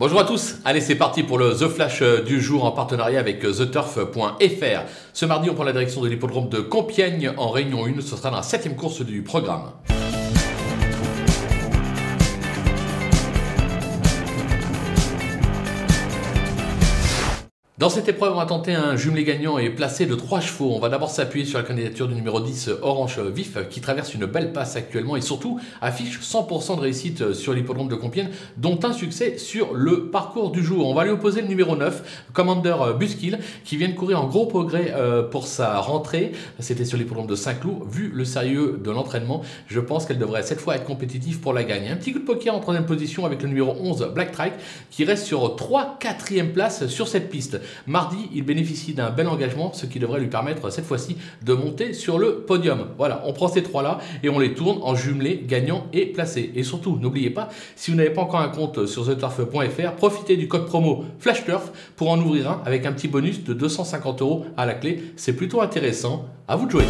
Bonjour à tous, allez c'est parti pour le The Flash du jour en partenariat avec TheTurf.fr. Ce mardi on prend la direction de l'hippodrome de Compiègne en réunion 1, ce sera la septième course du programme. Dans cette épreuve, on va tenter un jumelé gagnant et placé de 3 chevaux. On va d'abord s'appuyer sur la candidature du numéro 10, Orange Vif, qui traverse une belle passe actuellement et surtout affiche 100% de réussite sur l'hippodrome de Compiègne, dont un succès sur le parcours du jour. On va lui opposer le numéro 9, Commander Buskill, qui vient de courir en gros progrès euh, pour sa rentrée. C'était sur l'hippodrome de Saint-Cloud. Vu le sérieux de l'entraînement, je pense qu'elle devrait cette fois être compétitive pour la gagner. Un petit coup de poker en troisième position avec le numéro 11, Black Trike, qui reste sur 3 4e place sur cette piste. Mardi, il bénéficie d'un bel engagement, ce qui devrait lui permettre cette fois-ci de monter sur le podium. Voilà, on prend ces trois-là et on les tourne en jumelé, gagnant et placé. Et surtout, n'oubliez pas, si vous n'avez pas encore un compte sur theturf.fr, profitez du code promo FlashTurf pour en ouvrir un avec un petit bonus de 250 euros à la clé. C'est plutôt intéressant. À vous de jouer.